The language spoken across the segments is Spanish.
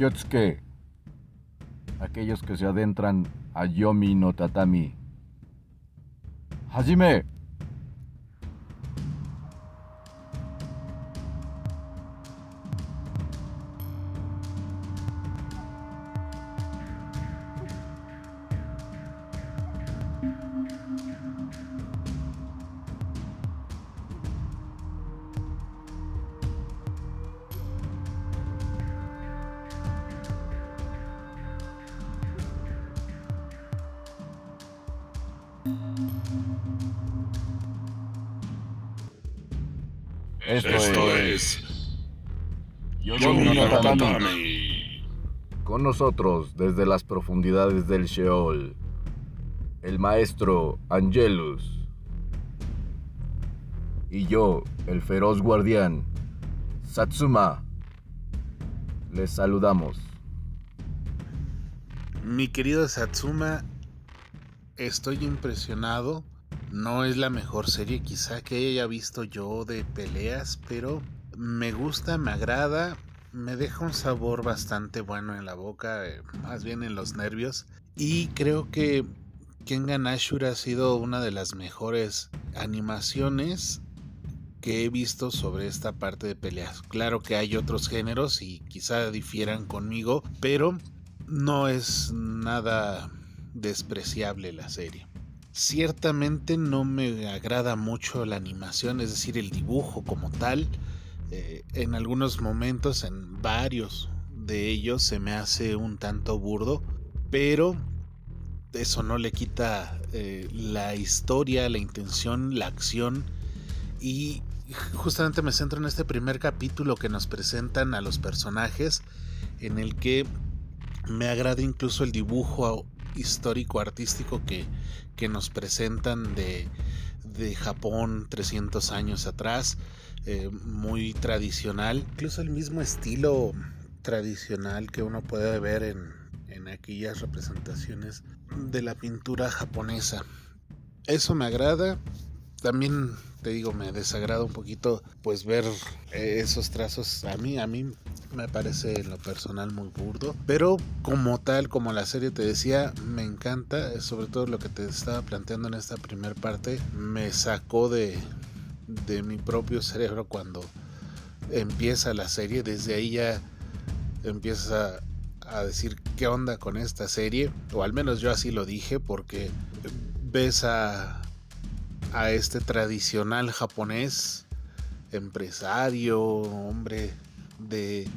Kyotsuke. Aquellos que se adentran a Yomi no Tatami. Hajime. Nosotros, desde las profundidades del Sheol, el maestro Angelus. Y yo, el feroz guardián, Satsuma. Les saludamos. Mi querido Satsuma, estoy impresionado. No es la mejor serie quizá que haya visto yo de peleas, pero me gusta, me agrada, me deja un sabor bastante bueno en la boca, eh, más bien en los nervios. Y creo que Kengan Ashura ha sido una de las mejores animaciones que he visto sobre esta parte de peleas. Claro que hay otros géneros y quizá difieran conmigo, pero no es nada despreciable la serie. Ciertamente no me agrada mucho la animación, es decir, el dibujo como tal. Eh, en algunos momentos, en varios de ellos, se me hace un tanto burdo, pero eso no le quita eh, la historia, la intención, la acción y justamente me centro en este primer capítulo que nos presentan a los personajes, en el que me agrada incluso el dibujo histórico artístico que, que nos presentan de, de, Japón 300 años atrás, eh, muy tradicional, incluso el mismo estilo tradicional que uno puede ver en, en aquellas representaciones de la pintura japonesa. Eso me agrada, también te digo, me desagrada un poquito pues ver eh, esos trazos. A mí, a mí me parece en lo personal muy burdo. Pero como tal, como la serie te decía, me encanta. Sobre todo lo que te estaba planteando en esta primera parte. Me sacó de, de mi propio cerebro cuando empieza la serie. Desde ahí ya empieza a decir qué onda con esta serie. O al menos yo así lo dije porque ves a a este tradicional japonés, empresario, hombre de,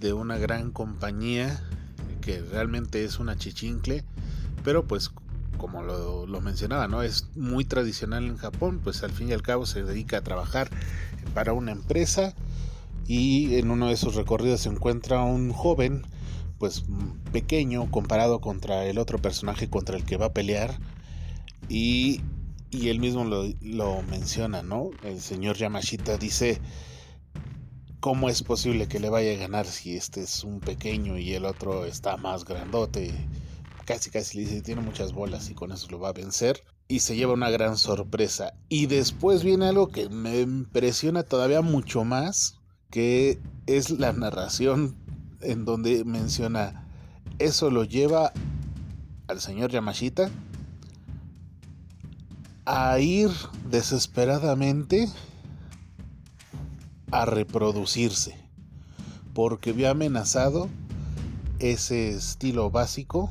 de, una gran compañía, que realmente es una chichincle, pero pues como lo, mencionaba, ¿no? Es muy tradicional en Japón, pues al fin y al cabo se dedica a trabajar para una empresa y en uno de sus recorridos se encuentra un joven, pues pequeño comparado contra el otro personaje contra el que va a pelear y y él mismo lo, lo, menciona, ¿no? El señor Yamashita dice, ¿cómo es posible que le vaya a ganar si este es un pequeño y el otro está más grandote? Casi, casi le dice, tiene muchas bolas y con eso lo va a vencer. Y se lleva una gran sorpresa. Y después viene algo que me impresiona todavía mucho más, que es la narración en donde menciona, eso lo lleva al señor Yamashita a ir desesperadamente a reproducirse, porque había amenazado ese estilo básico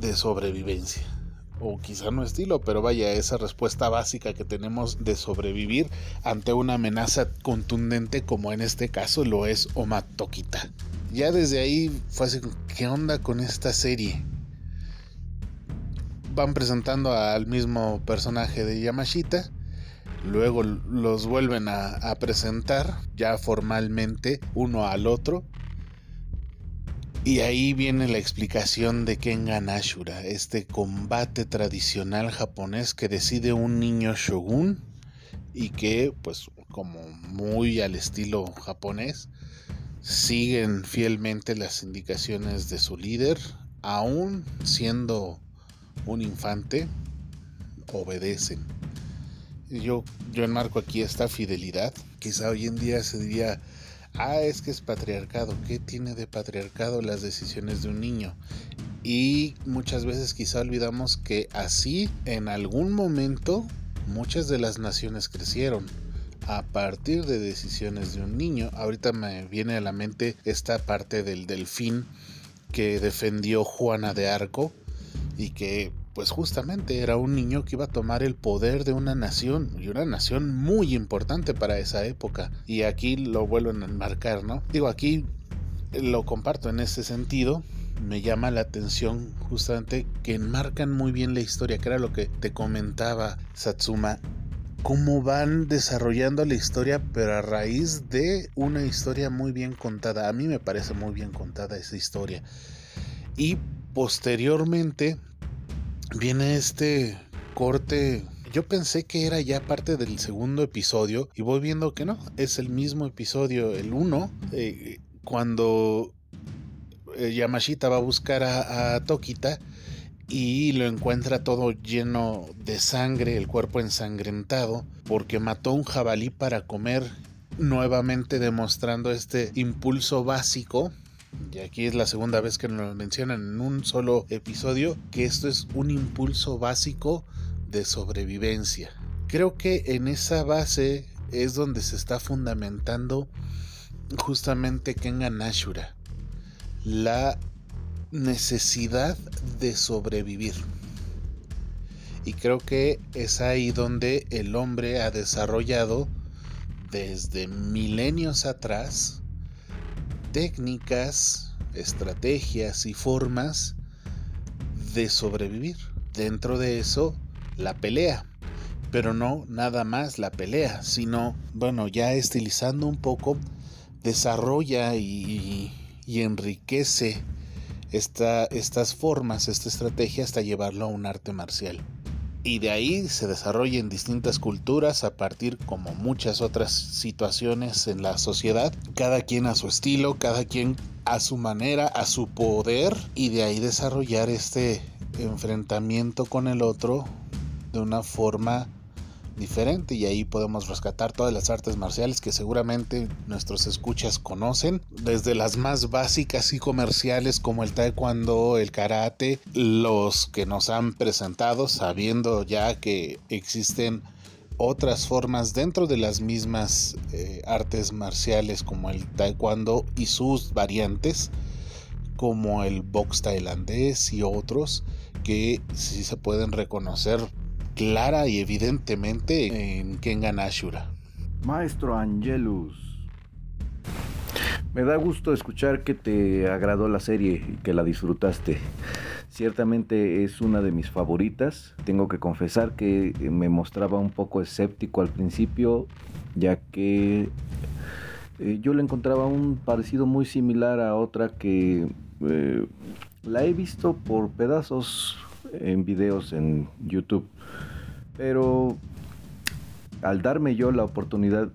de sobrevivencia. O quizá no estilo, pero vaya, esa respuesta básica que tenemos de sobrevivir ante una amenaza contundente como en este caso lo es Omatokita. Ya desde ahí fue así, ¿qué onda con esta serie? van presentando al mismo personaje de Yamashita. Luego los vuelven a, a, presentar ya formalmente uno al otro. Y ahí viene la explicación de Kengan Ashura, este combate tradicional japonés que decide un niño shogun y que, pues, como muy al estilo japonés, siguen fielmente las indicaciones de su líder, aún siendo un infante, obedecen. Yo, yo enmarco aquí esta fidelidad. Quizá hoy en día se diría ah, es que es patriarcado. ¿Qué tiene de patriarcado las decisiones de un niño? Y muchas veces quizá olvidamos que así en algún momento muchas de las naciones crecieron a partir de decisiones de un niño. Ahorita me viene a la mente esta parte del delfín que defendió Juana de Arco y que pues justamente era un niño que iba a tomar el poder de una nación y una nación muy importante para esa época. Y aquí lo vuelven a enmarcar, ¿no? Digo, aquí lo comparto en ese sentido. Me llama la atención justamente que enmarcan muy bien la historia, que era lo que te comentaba Satsuma cómo van desarrollando la historia, pero a raíz de una historia muy bien contada. A mí me parece muy bien contada esa historia. Y posteriormente viene este corte. Yo pensé que era ya parte del segundo episodio y voy viendo que no, es el mismo episodio, el 1, eh, cuando eh, Yamashita va a buscar a, a Tokita y lo encuentra todo lleno de sangre, el cuerpo ensangrentado, porque mató un jabalí para comer, nuevamente demostrando este impulso básico. Y aquí es la segunda vez que nos mencionan en un solo episodio, que esto es un impulso básico de sobrevivencia. Creo que en esa base es donde se está fundamentando justamente Kengan Ashura. La necesidad de sobrevivir. Y creo que es ahí donde el hombre ha desarrollado desde milenios atrás técnicas, estrategias y formas de sobrevivir. Dentro de eso, la pelea. Pero no nada más la pelea, sino, bueno, ya estilizando un poco, desarrolla y, enriquece estas formas, esta estrategia hasta llevarlo a un arte marcial. Y de ahí se desarrolla en distintas culturas a partir como muchas otras situaciones en la sociedad, cada quien a su estilo, cada quien a su manera, a su poder y de ahí desarrollar este enfrentamiento con el otro de una forma diferente y ahí podemos rescatar todas las artes marciales que seguramente nuestros escuchas conocen, desde las más básicas y comerciales como el taekwondo, el karate, los que nos han presentado sabiendo ya que existen otras formas dentro de las mismas eh, artes marciales como el taekwondo y sus variantes como el box tailandés y otros que sí se pueden reconocer clara y evidentemente en Kengan Ashura. Maestro Angelus. Me da gusto escuchar que te agradó la serie y que la disfrutaste. Ciertamente es una de mis favoritas. Tengo que confesar que me mostraba un poco escéptico al principio, ya que eh, yo le encontraba un parecido muy similar a otra que eh, la he visto por pedazos en videos en YouTube. Pero al darme yo la oportunidad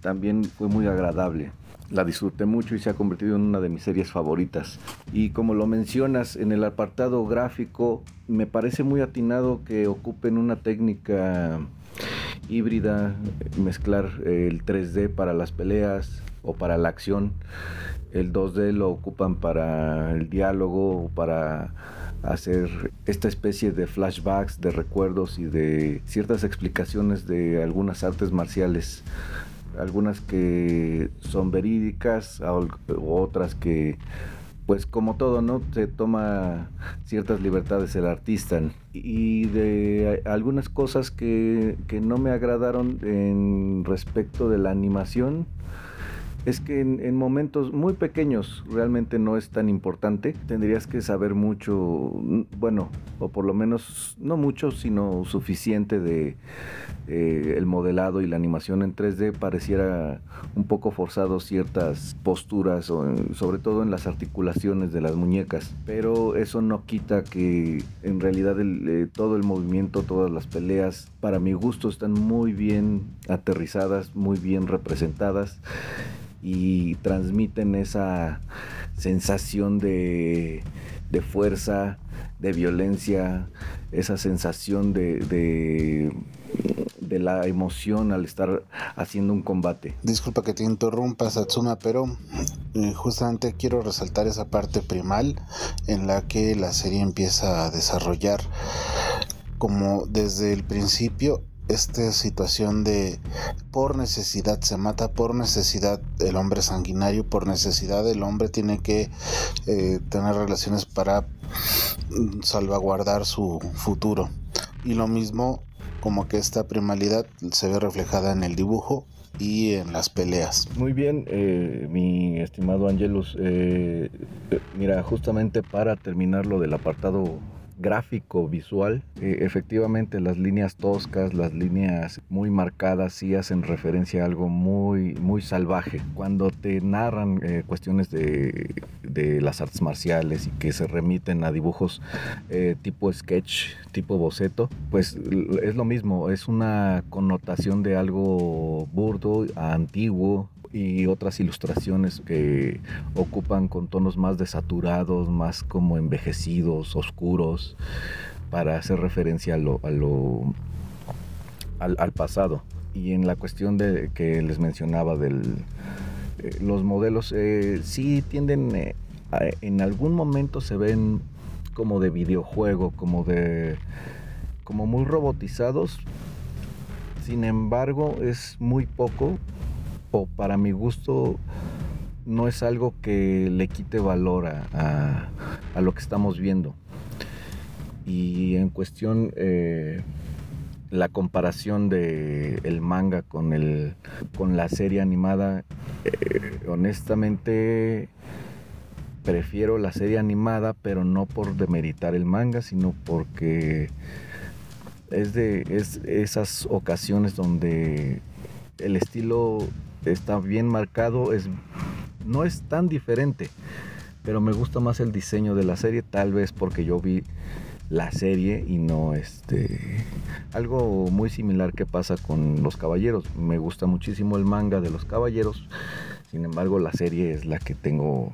también fue muy agradable. La disfruté mucho y se ha convertido en una de mis series favoritas. Y como lo mencionas en el apartado gráfico, me parece muy atinado que ocupen una técnica híbrida, mezclar el 3D para las peleas o para la acción. El 2D lo ocupan para el diálogo o para hacer esta especie de flashbacks, de recuerdos y de ciertas explicaciones de algunas artes marciales, algunas que son verídicas, otras que pues como todo, ¿no? Se toma ciertas libertades el artista y de algunas cosas que, que no me agradaron en respecto de la animación es que en, momentos muy pequeños realmente no es tan importante. Tendrías que saber mucho, bueno, o por lo menos no mucho, sino suficiente de eh, el modelado y la animación en 3D. Pareciera un poco forzado ciertas posturas, sobre todo en las articulaciones de las muñecas. Pero eso no quita que en realidad eh, todo el movimiento, todas las peleas, para mi gusto están muy bien aterrizadas, muy bien representadas y transmiten esa sensación de, fuerza, de violencia, esa sensación de, de la emoción al estar haciendo un combate. Disculpa que te interrumpa, Satsuma, pero eh, justamente quiero resaltar esa parte primal en la que la serie empieza a desarrollar como desde el principio esta situación de por necesidad se mata, por necesidad el hombre sanguinario, por necesidad el hombre tiene que eh, tener relaciones para salvaguardar su futuro. Y lo mismo como que esta primalidad se ve reflejada en el dibujo y en las peleas. Muy bien, eh, mi estimado Angelus. Eh, mira, justamente para terminar lo del apartado gráfico, visual. Eh, efectivamente, las líneas toscas, las líneas muy marcadas, sí hacen referencia a algo muy, muy salvaje. Cuando te narran eh, cuestiones de, de, las artes marciales y que se remiten a dibujos eh, tipo sketch, tipo boceto, pues es lo mismo, es una connotación de algo burdo, antiguo, y otras ilustraciones que ocupan con tonos más desaturados, más como envejecidos, oscuros, para hacer referencia a lo, al, pasado. Y en la cuestión de que les mencionaba del eh, los modelos eh, sí tienden eh, en algún momento se ven como de videojuego, como de como muy robotizados. Sin embargo, es muy poco o para mi gusto no es algo que le quite valor a, lo que estamos viendo. Y en cuestión, eh, la comparación de el manga con, el, con la serie animada, eh, honestamente prefiero la serie animada, pero no por demeritar el manga, sino porque es de es esas ocasiones donde el estilo está bien marcado, es, no es tan diferente, pero me gusta más el diseño de la serie, tal vez porque yo vi la serie y no este algo muy similar que pasa con los caballeros. Me gusta muchísimo el manga de los caballeros sin embargo la serie es la que tengo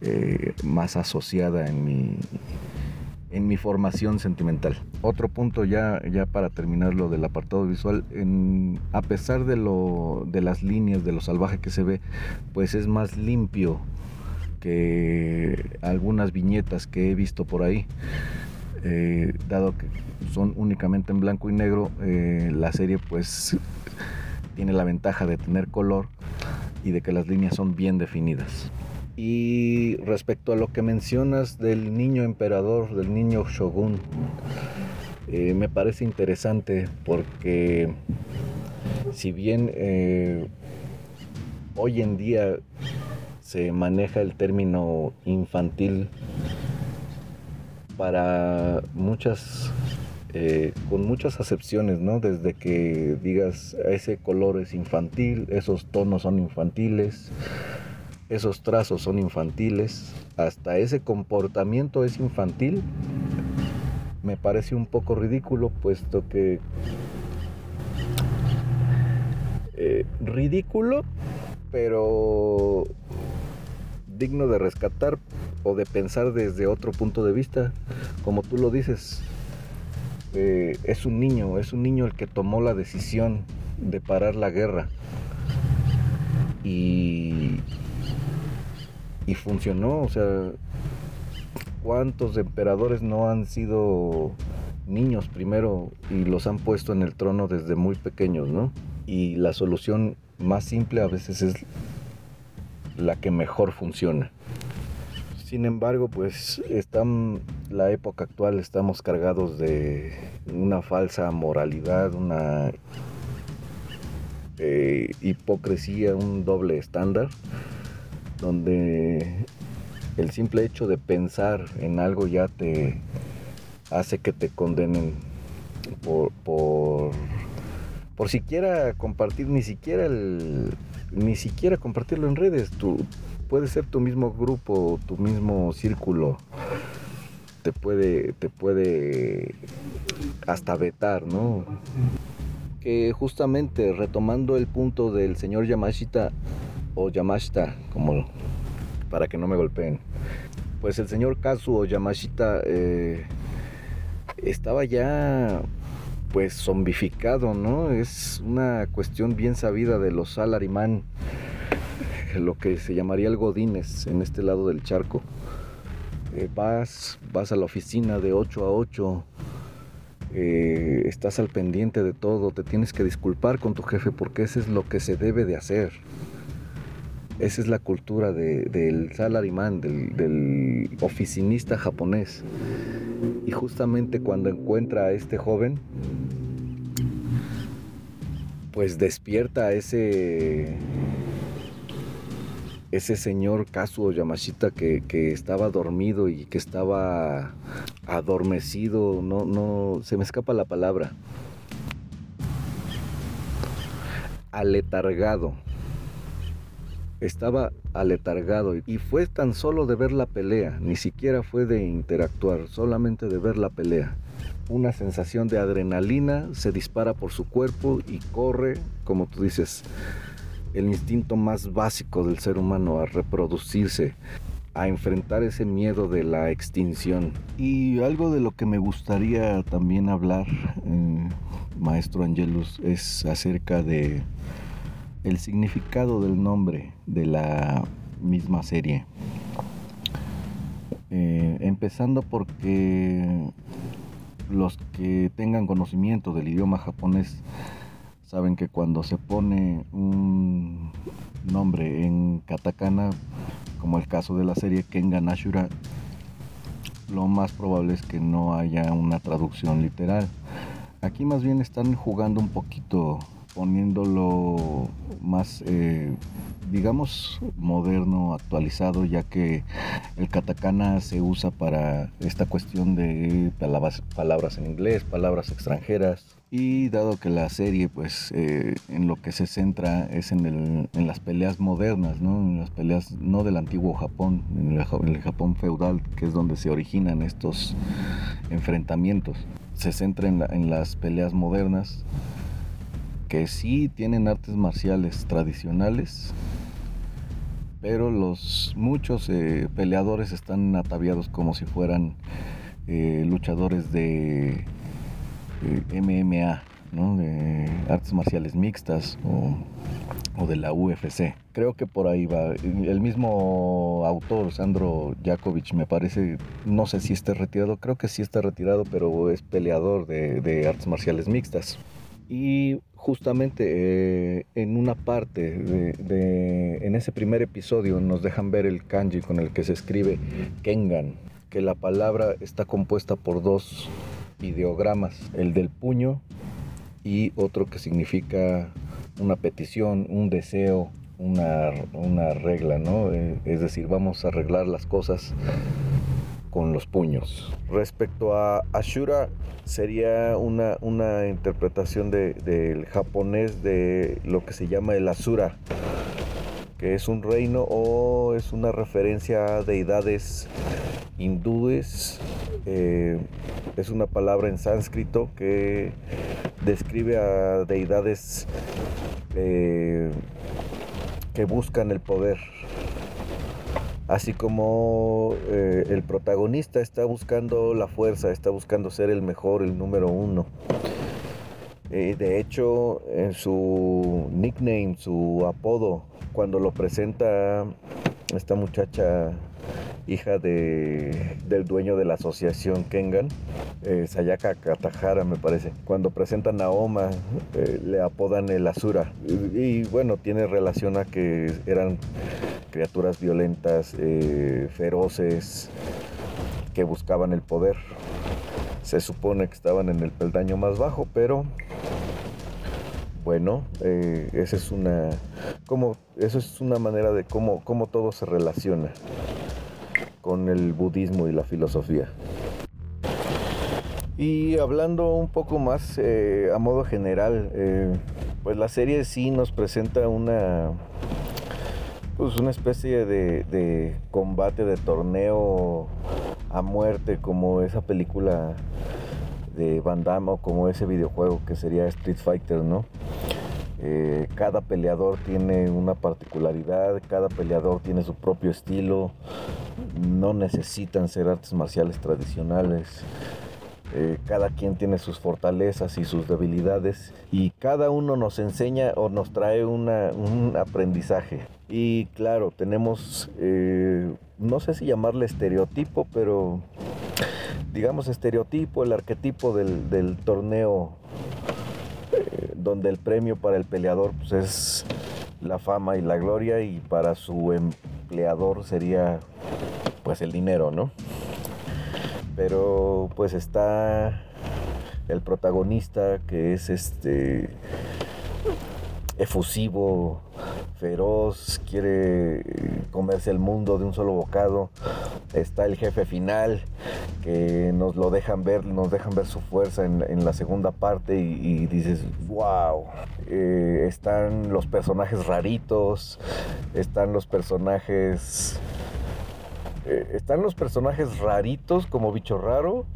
eh, más asociada en mi en mi formación sentimental. Otro punto ya, ya para terminar lo del apartado visual, en, a pesar de, lo, de las líneas, de lo salvaje que se ve, pues es más limpio que algunas viñetas que he visto por ahí. Eh, dado que son únicamente en blanco y negro, eh, la serie pues tiene la ventaja de tener color y de que las líneas son bien definidas. Y respecto a lo que mencionas del niño emperador, del niño shogun, eh, me parece interesante porque si bien eh, hoy en día se maneja el término infantil para muchas eh, con muchas acepciones, ¿no? Desde que digas ese color es infantil, esos tonos son infantiles, esos trazos son infantiles, hasta ese comportamiento es infantil, me parece un poco ridículo, puesto que... Eh, ridículo, pero digno de rescatar o de pensar desde otro punto de vista, como tú lo dices. Eh, es un niño, es un niño el que tomó la decisión de parar la guerra. Y y funcionó, o sea, ¿cuántos emperadores no han sido niños primero y los han puesto en el trono desde muy pequeños, ¿no? Y la solución más simple a veces es la que mejor funciona. Sin embargo, pues están la época actual estamos cargados de una falsa moralidad, una eh, hipocresía, un doble estándar donde el simple hecho de pensar en algo ya te hace que te condenen por, por, por siquiera compartir, ni siquiera el, ni siquiera compartirlo en redes. Tú, puede ser tu mismo grupo, tu mismo círculo. Te puede, te puede hasta vetar, ¿no? Que justamente retomando el punto del señor Yamashita, o Yamashita, como para que no me golpeen. Pues el señor Kazu o Yamashita eh, estaba ya pues zombificado, ¿no? Es una cuestión bien sabida de los salarimán, lo que se llamaría el godines en este lado del charco. Eh, vas, vas a la oficina de 8 a 8, eh, estás al pendiente de todo, te tienes que disculpar con tu jefe porque eso es lo que se debe de hacer. Esa es la cultura del salaryman, del, oficinista japonés. Y justamente cuando encuentra a este joven, pues despierta ese ese señor Kazuo Yamashita que, que, estaba dormido y que estaba adormecido, no, no, se me escapa la palabra, aletargado estaba aletargado y fue tan solo de ver la pelea, ni siquiera fue de interactuar, solamente de ver la pelea. Una sensación de adrenalina se dispara por su cuerpo y corre, como tú dices, el instinto más básico del ser humano a reproducirse, a enfrentar ese miedo de la extinción. Y algo de lo que me gustaría también hablar, eh, maestro Angelus, es acerca de el significado del nombre de la misma serie. Eh, empezando porque los que tengan conocimiento del idioma japonés saben que cuando se pone un nombre en katakana, como el caso de la serie Kengan Ashura, lo más probable es que no haya una traducción literal. Aquí más bien están jugando un poquito poniéndolo más, eh, digamos, moderno, actualizado, ya que el katakana se usa para esta cuestión de palabras, palabras en inglés, palabras extranjeras. Y dado que la serie, pues, eh, en lo que se centra es en, el, en, las peleas modernas, ¿no? En las peleas no del antiguo Japón, en el, Japón feudal, que es donde se originan estos enfrentamientos. Se centra en las peleas modernas que sí tienen artes marciales tradicionales, pero los muchos eh, peleadores están ataviados como si fueran eh, luchadores de, MMA, de artes marciales mixtas o, de la UFC. Creo que por ahí va. El mismo autor, Sandro Jakovic, me parece, no sé si esté retirado, creo que sí está retirado, pero es peleador de, de artes marciales mixtas. Y justamente eh, en una parte de, en ese primer episodio nos dejan ver el kanji con el que se escribe Kengan, que la palabra está compuesta por dos ideogramas, el del puño y otro que significa una petición, un deseo, una, una regla, ¿no? Eh, es decir, vamos a arreglar las cosas con los puños. Respecto a Ashura, sería una, una interpretación del japonés de lo que se llama el Asura, que es un reino o es una referencia a deidades hindúes. Eh, es una palabra en sánscrito que describe a deidades eh, que buscan el poder así como eh, el protagonista está buscando la fuerza, está buscando ser el mejor, el número uno. Eh, de hecho, en su nickname, su apodo, cuando lo presenta esta muchacha hija de, del dueño de la asociación Kengan, eh, Sayaka Katahara me parece. Cuando presentan a Oma eh, le apodan el Asura y, bueno, tiene relación a que eran criaturas violentas, eh, feroces, que buscaban el poder. Se supone que estaban en el peldaño más bajo, pero bueno, esa es una, como, eso es una manera de cómo, cómo todo se relaciona con el budismo y la filosofía. Y hablando un poco más eh, a modo general, eh, pues la serie sí nos presenta una, pues una especie de, combate, de torneo a muerte, como esa película de Van Damme o como ese videojuego que sería Street Fighter, ¿no? Eh, cada peleador tiene una particularidad, cada peleador tiene su propio estilo, no necesitan ser artes marciales tradicionales. eh, cada quien tiene sus fortalezas y sus debilidades y cada uno nos enseña o nos trae un aprendizaje. Y claro, tenemos, eh, no sé si llamarle estereotipo, pero digamos estereotipo, el arquetipo del, torneo eh, donde el premio para el peleador pues, es la fama y la gloria y para su empleador sería pues el dinero, ¿no? Pero pues está el protagonista que es este efusivo, feroz, quiere comerse el mundo de un solo bocado. Está el jefe final, que nos lo dejan ver, nos dejan ver su fuerza en, la segunda parte y, dices, wow. Eh, están los personajes raritos, están los personajes... Eh, están los personajes raritos como bicho raro,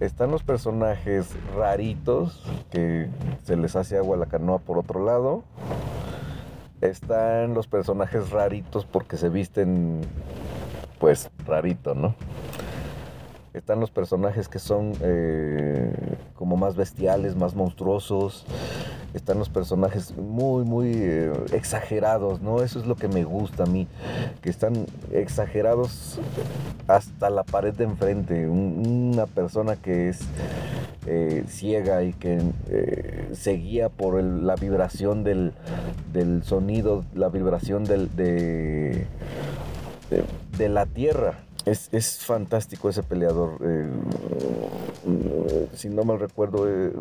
están los personajes raritos que se les hace agua a la canoa por otro lado, están los personajes raritos porque se visten pues rarito, ¿no? Están los personajes que son eh, como más bestiales, más monstruosos. Están los personajes muy, muy eh, exagerados, ¿no? Eso es lo que me gusta a mí. Que están exagerados hasta la pared de enfrente. una persona que es eh, ciega y que se guía por la vibración del, sonido, la vibración del, de, de la tierra es, fantástico ese peleador. Eh, si no mal recuerdo, eh,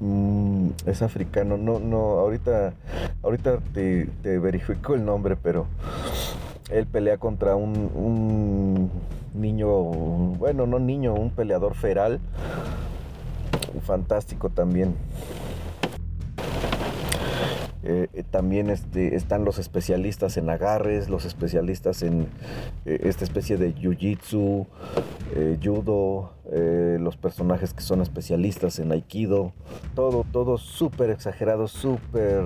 mm, es africano. No, no, ahorita, ahorita te, verifico el nombre, pero él pelea contra un, niño, bueno, no niño, un peleador feral. Fantástico también. Eh, eh, también este, están los especialistas en agarres, los especialistas en eh, esta especie de jiu-jitsu, judo, los personajes que son especialistas en aikido, todo, todo súper exagerado, súper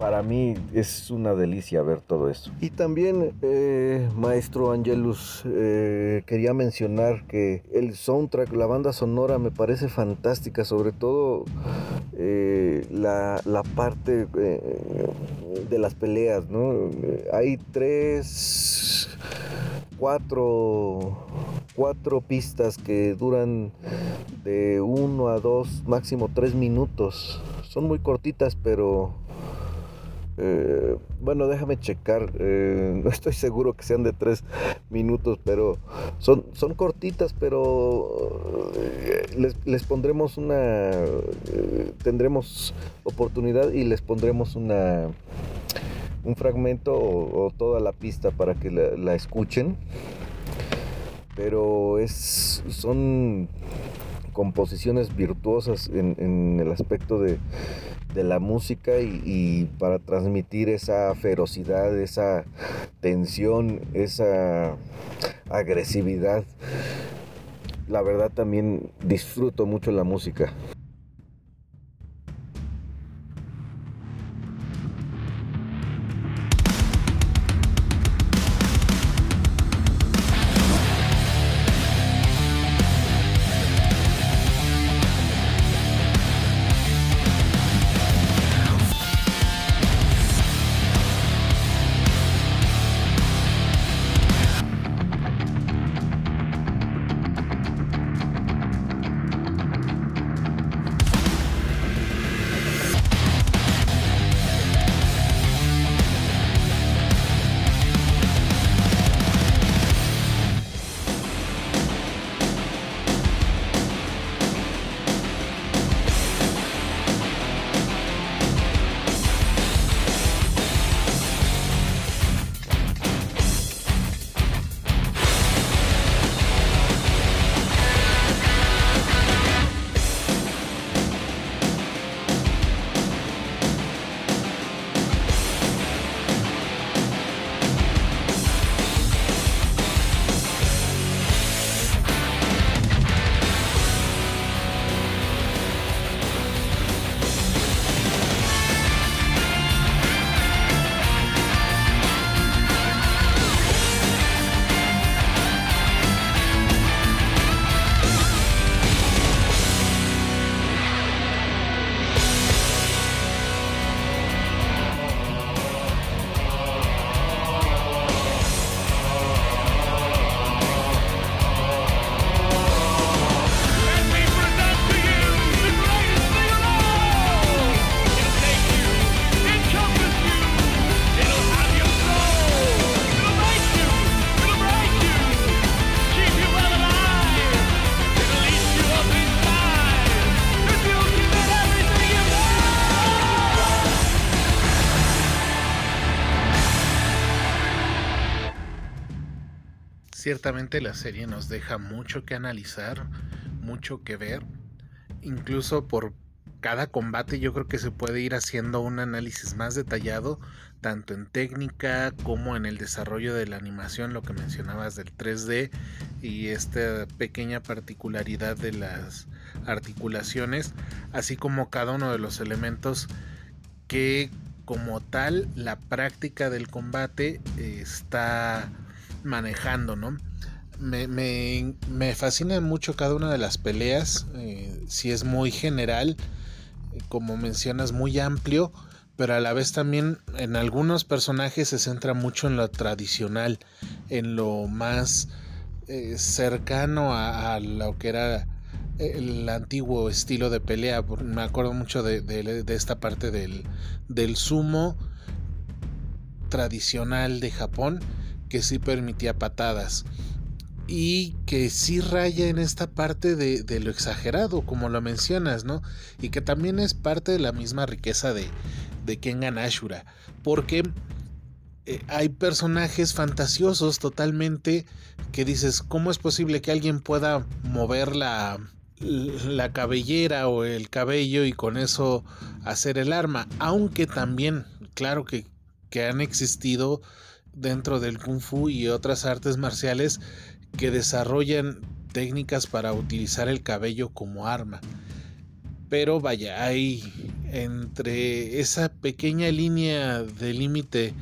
para mí es una delicia ver todo esto. Y también, eh, maestro Angelus, eh, quería mencionar que el soundtrack, la banda sonora me parece fantástica, sobre todo eh, la, parte de las peleas, ¿no? Hay tres, cuatro, cuatro pistas que duran de uno a dos, máximo tres minutos. Son muy cortitas, pero eh, bueno, déjame checar. Eh, no estoy seguro que sean de tres minutos, pero son, son cortitas, pero eh, les, pondremos una. tendremos oportunidad y les pondremos una un fragmento o, toda la pista para que la, escuchen. Pero es. son composiciones virtuosas en el aspecto de de la música y, para transmitir esa ferocidad, esa tensión, esa agresividad. La verdad también disfruto mucho la música. Ciertamente la serie nos deja mucho que analizar, mucho que ver, incluso por cada combate yo creo que se puede ir haciendo un análisis más detallado, tanto en técnica como en el desarrollo de la animación, lo que mencionabas del 3D y esta pequeña particularidad de las articulaciones, así como cada uno de los elementos que como tal la práctica del combate está manejando, ¿no? Me, me, fascina mucho cada una de las peleas, eh, si es muy general, como mencionas, muy amplio, pero a la vez también en algunos personajes se centra mucho en lo tradicional, en lo más eh, cercano a, lo que era el antiguo estilo de pelea. Me acuerdo mucho de, esta parte del, del sumo tradicional de Japón que sí permitía patadas y que sí raya en esta parte de, lo exagerado, como lo mencionas, ¿no? Y que también es parte de la misma riqueza de, de Kengan Ashura, porque eh, hay personajes fantasiosos totalmente que dices, ¿cómo es posible que alguien pueda mover la, la cabellera o el cabello y con eso hacer el arma? Aunque también, claro que, que han existido dentro del kung fu y otras artes marciales que desarrollan técnicas para utilizar el cabello como arma. Pero vaya, hay entre esa pequeña línea de límite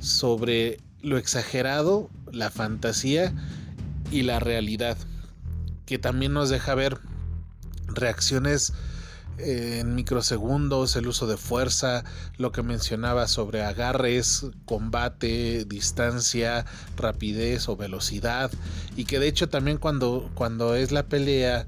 sobre lo exagerado, la fantasía y la realidad, que también nos deja ver reacciones en microsegundos, el uso de fuerza, lo que mencionaba sobre agarres, combate, distancia, rapidez o velocidad, y que de hecho también cuando, cuando es la pelea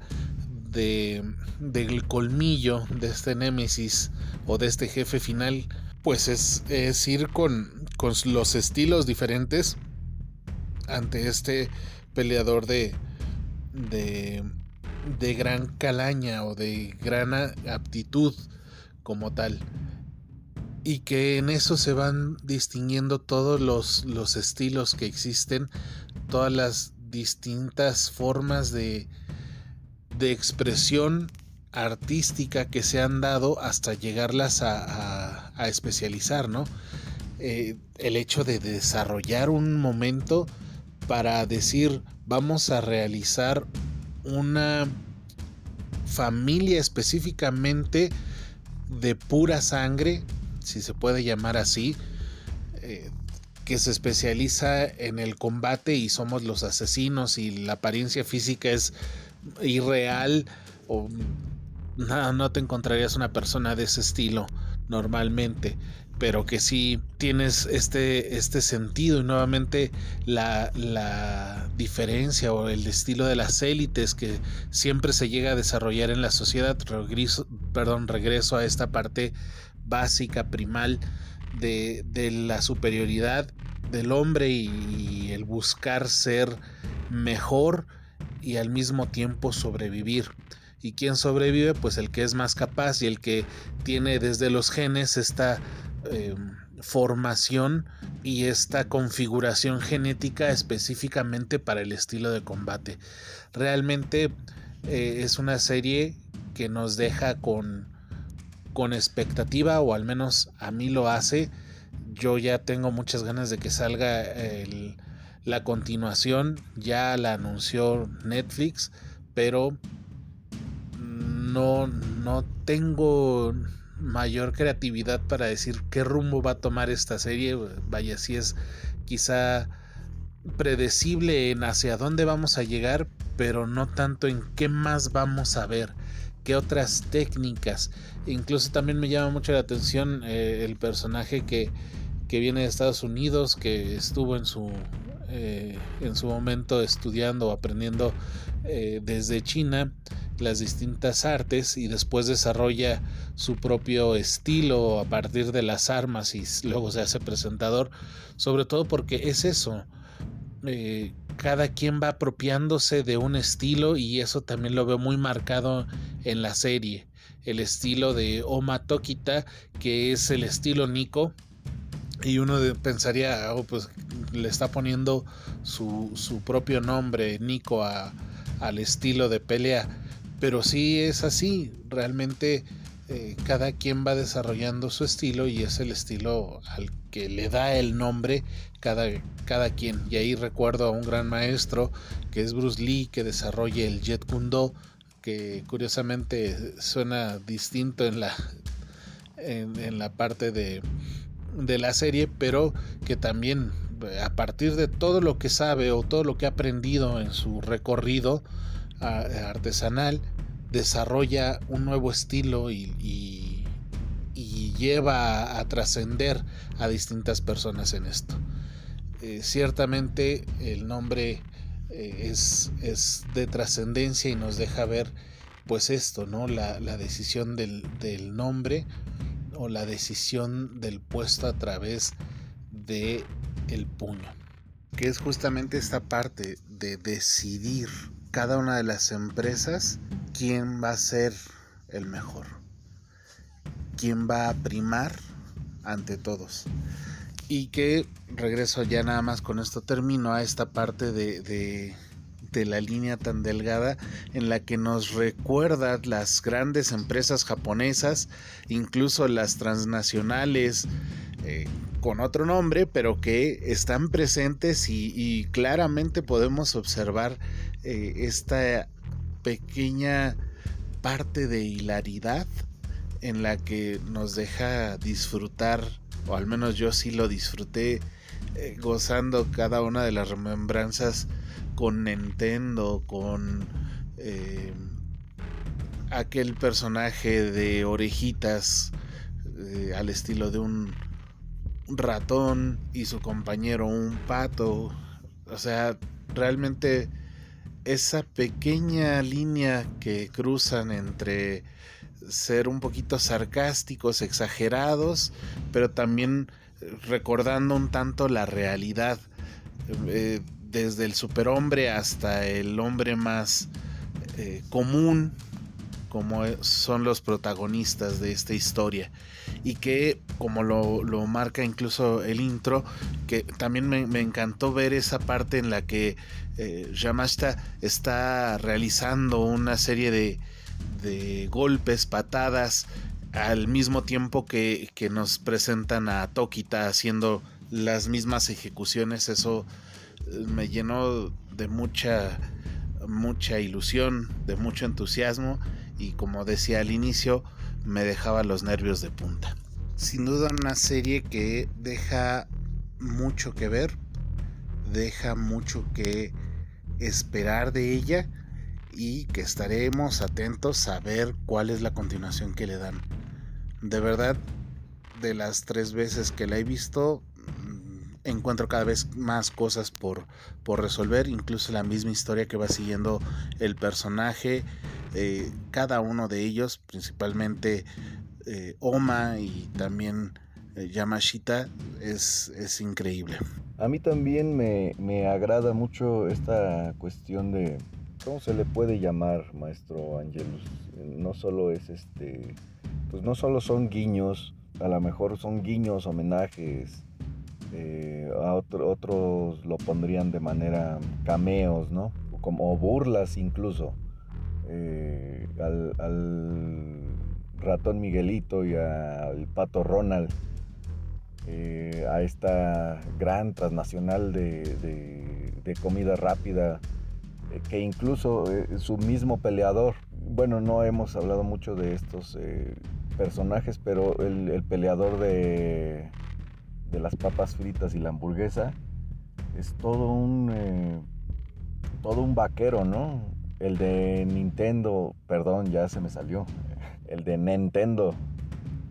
de, del colmillo de este Némesis o de este jefe final, pues es, es ir con, con los estilos diferentes ante este peleador de, de de gran calaña o de gran aptitud como tal. Y que en eso se van distinguiendo todos los, los estilos que existen, todas las distintas formas de, de expresión artística que se han dado hasta llegarlas a, a, especializar, ¿no? Eh, el hecho de desarrollar un momento para decir vamos a realizar una familia específicamente de pura sangre, si se puede llamar así, eh, que se especializa en el combate y somos los asesinos y la apariencia física es irreal o nada, no te encontrarías una persona de ese estilo normalmente pero que sí tienes este, este sentido y nuevamente la, la, diferencia o el estilo de las élites que siempre se llega a desarrollar en la sociedad. Regreso, perdón, regreso a esta parte básica, primal de, de la superioridad del hombre y, el buscar ser mejor y al mismo tiempo sobrevivir. ¿Y quién sobrevive? Pues el que es más capaz y el que tiene desde los genes esta Em, formación y esta configuración genética específicamente para el estilo de combate. Realmente eh, es una serie que nos deja con, con expectativa o al menos a mí lo hace. Yo ya tengo muchas ganas de que salga la continuación. Ya la anunció Netflix, pero no, no tengo mayor creatividad para decir qué rumbo va a tomar esta serie. Vaya, si es quizá predecible en hacia dónde vamos a llegar, pero no tanto en qué más vamos a ver, qué otras técnicas. Incluso también me llama mucho la atención eh, el personaje que, que, viene de Estados Unidos, que estuvo en su, eh, en su momento estudiando o aprendiendo eh, desde China las distintas artes y después desarrolla su propio estilo a partir de las armas y luego se hace presentador, sobre todo porque es eso. Eh, cada quien va apropiándose de un estilo y eso también lo veo muy marcado en la serie. El estilo de Oma Tokita, que es el estilo Nico, y uno pensaría, oh, pues le está poniendo su, su propio nombre, Nico, a, al estilo de pelea. Pero sí es así, realmente eh, cada quien va desarrollando su estilo y es el estilo al que le da el nombre cada, cada quien. Y ahí recuerdo a un gran maestro que es Bruce Lee que desarrolla el Jet Kundo, que curiosamente suena distinto en la, en la parte de, de la serie, pero que también a partir de todo lo que sabe o todo lo que ha aprendido en su recorrido artesanal, desarrolla un nuevo estilo y, lleva a, trascender a distintas personas en esto. Eh, ciertamente el nombre eh, es, es, de trascendencia y nos deja ver pues esto, ¿no? La, decisión del, del nombre o la decisión del puesto a través de el puño, que es justamente esta parte de decidir cada una de las empresas quién va a ser el mejor, quién va a primar ante todos. Y que regreso ya nada más con esto termino a esta parte de, de la línea tan delgada en la que nos recuerda las grandes empresas japonesas, incluso las transnacionales, eh, con otro nombre, pero que están presentes y, claramente podemos observar eh, esta pequeña parte de hilaridad en la que nos deja disfrutar, o al menos yo sí lo disfruté, eh, gozando cada una de las remembranzas con Nintendo, con aquel personaje de orejitas al estilo de un ratón y su compañero un pato. O sea, realmente esa pequeña línea que cruzan entre ser un poquito sarcásticos, exagerados, pero también recordando un tanto la realidad. Eh, desde el superhombre hasta el hombre más eh, común, como son los protagonistas de esta historia. Y que, como lo, marca incluso el intro, que también me, encantó ver esa parte en la que eh, Yamashita está realizando una serie de, de golpes, patadas, al mismo tiempo que, que, nos presentan a Tokita haciendo las mismas ejecuciones. Eso me llenó de mucha, mucha ilusión, de mucho entusiasmo y como decía al inicio, me dejaba los nervios de punta. Sin duda una serie que deja mucho que ver, deja mucho que esperar de ella y que estaremos atentos a ver cuál es la continuación que le dan. De verdad, de las tres veces que la he visto, encuentro cada vez más cosas por, por resolver, incluso la misma historia que va siguiendo el personaje, eh, cada uno de ellos, principalmente eh, Oma y también eh, Yamashita, es, es, increíble. A mí también me, me, agrada mucho esta cuestión de, ¿cómo se le puede llamar, maestro Angelus? No solo es este, pues no solo son guiños, a lo mejor son guiños, homenajes, eh, a otros lo pondrían de manera cameos, ¿no? Como burlas incluso. Eh, al, ratón Miguelito y al pato Ronald, eh, a esta gran transnacional de, comida rápida, que incluso su mismo peleador, bueno, no hemos hablado mucho de estos personajes, pero el peleador de de las papas fritas y la hamburguesa es todo un eh, todo un vaquero, ¿no? El de Nintendo, perdón, ya se me salió. El de Nintendo,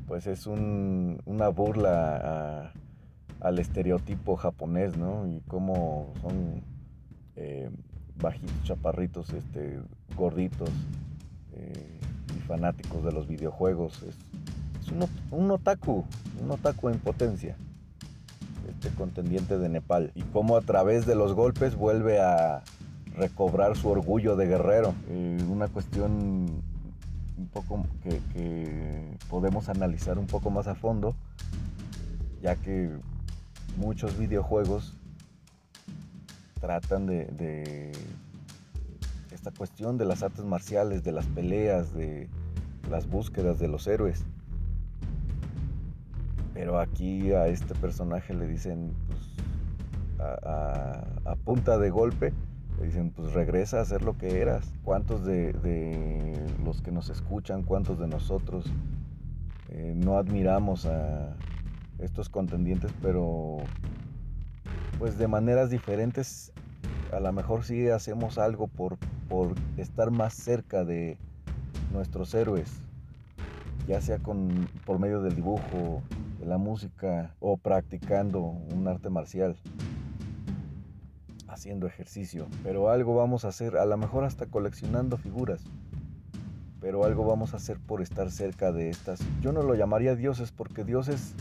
pues es una burla al estereotipo japonés, ¿no? Y cómo son eh, bajitos, chaparritos, este, gorditos eh, y fanáticos de los videojuegos. Es, un, un otaku, un otaku en potencia este contendiente de Nepal y cómo a través de los golpes vuelve a recobrar su orgullo de guerrero. Eh, una cuestión un poco que, podemos analizar un poco más a fondo, ya que muchos videojuegos tratan de, esta cuestión de las artes marciales, de las peleas, de las búsquedas de los héroes. Pero aquí a este personaje le dicen, pues, a, punta de golpe, le dicen, pues regresa a ser lo que eras. ¿Cuántos de, los que nos escuchan, cuántos de nosotros eh, no admiramos a estos contendientes, pero pues de maneras diferentes, a lo mejor sí hacemos algo por, por estar más cerca de nuestros héroes, ya sea con, por medio del dibujo, de la música o practicando un arte marcial, haciendo ejercicio. Pero algo vamos a hacer, a lo mejor hasta coleccionando figuras. Pero algo vamos a hacer por estar cerca de estas. Yo no lo llamaría dioses porque dioses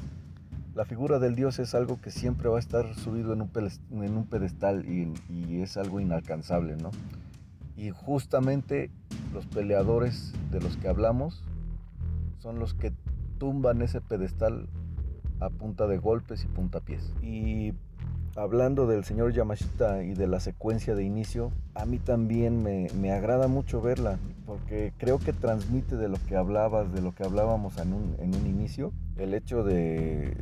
la figura del dios es algo que siempre va a estar subido en un, pedestal y, y, es algo inalcanzable, ¿no? Y justamente los peleadores de los que hablamos son los que tumban ese pedestal a punta de golpes y puntapiés. Y hablando del señor Yamashita y de la secuencia de inicio, a mí también me, agrada mucho verla, porque creo que transmite de lo que hablabas, de lo que hablábamos en un, inicio, el hecho de,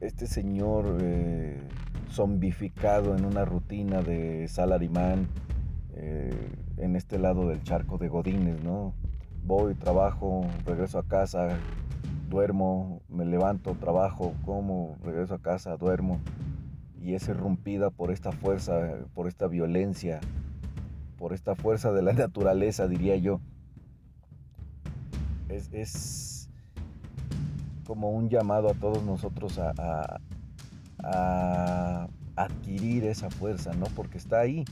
este señor eh, zombificado en una rutina de salarimán, eh, en este lado del charco de Godines, ¿no? Voy, trabajo, regreso a casa, duermo, me levanto, trabajo, como, regreso a casa, duermo y es irrumpida por esta fuerza, por esta violencia, por esta fuerza de la naturaleza, diría yo. Es, como un llamado a todos nosotros a, adquirir esa fuerza, ¿no? Porque está ahí.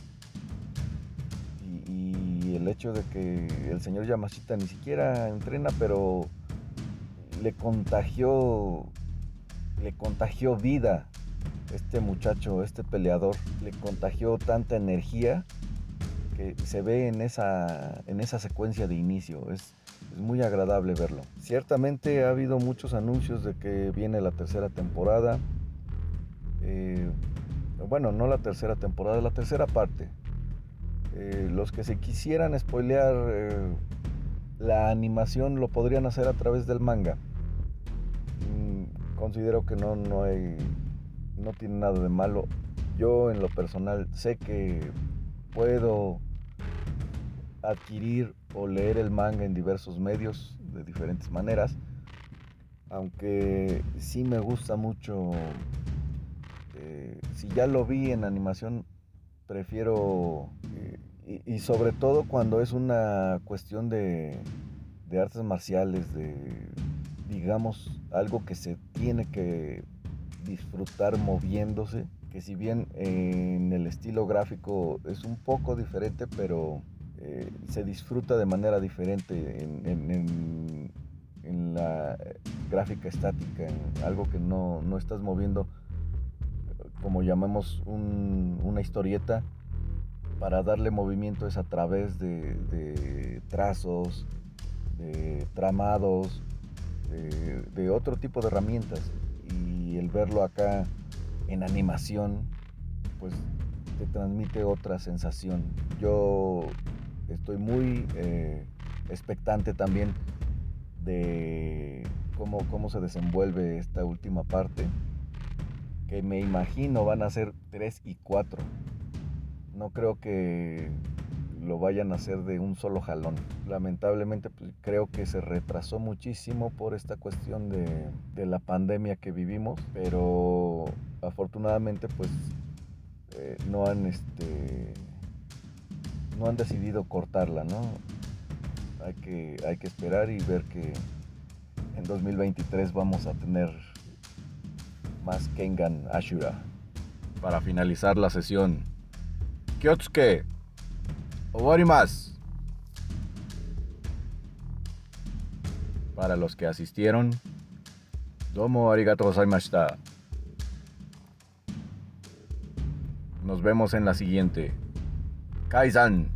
Y, y, el hecho de que el señor Yamashita ni siquiera entrena, pero le contagió, le contagió vida este muchacho, este peleador, le contagió tanta energía que se ve en esa, en esa secuencia de inicio. Es, muy agradable verlo. Ciertamente ha habido muchos anuncios de que viene la tercera temporada. Eh, bueno, no la tercera temporada, la tercera parte. Eh, los que se quisieran spoilear eh, la animación lo podrían hacer a través del manga. Mm, considero que no, no hay no tiene nada de malo. Yo en lo personal sé que puedo adquirir o leer el manga en diversos medios de diferentes maneras, aunque sí me gusta mucho, eh, si ya lo vi en animación, prefiero, eh, y, sobre todo cuando es una cuestión de, de artes marciales, de, digamos, algo que se tiene que disfrutar moviéndose, que si bien en el estilo gráfico es un poco diferente, pero eh, se disfruta de manera diferente en, la gráfica estática, en algo que no, estás moviendo, como llamamos una historieta, para darle movimiento es a través de, trazos, de tramados, de otro tipo de herramientas y el verlo acá en animación, pues te transmite otra sensación. Yo estoy muy eh, expectante también de cómo, cómo se desenvuelve esta última parte, que me imagino van a ser 3 y 4. No creo que lo vayan a hacer de un solo jalón. Lamentablemente pues, creo que se retrasó muchísimo por esta cuestión de, la pandemia que vivimos, pero afortunadamente pues eh, no han este no han decidido cortarla, ¿no? Hay que, hay que esperar y ver que en 2023 vamos a tener más Kengan Ashura. Para finalizar la sesión, Kyotsuke más Para los que asistieron, domo arigato gozaimashita. Nos vemos en la siguiente. Kaisan.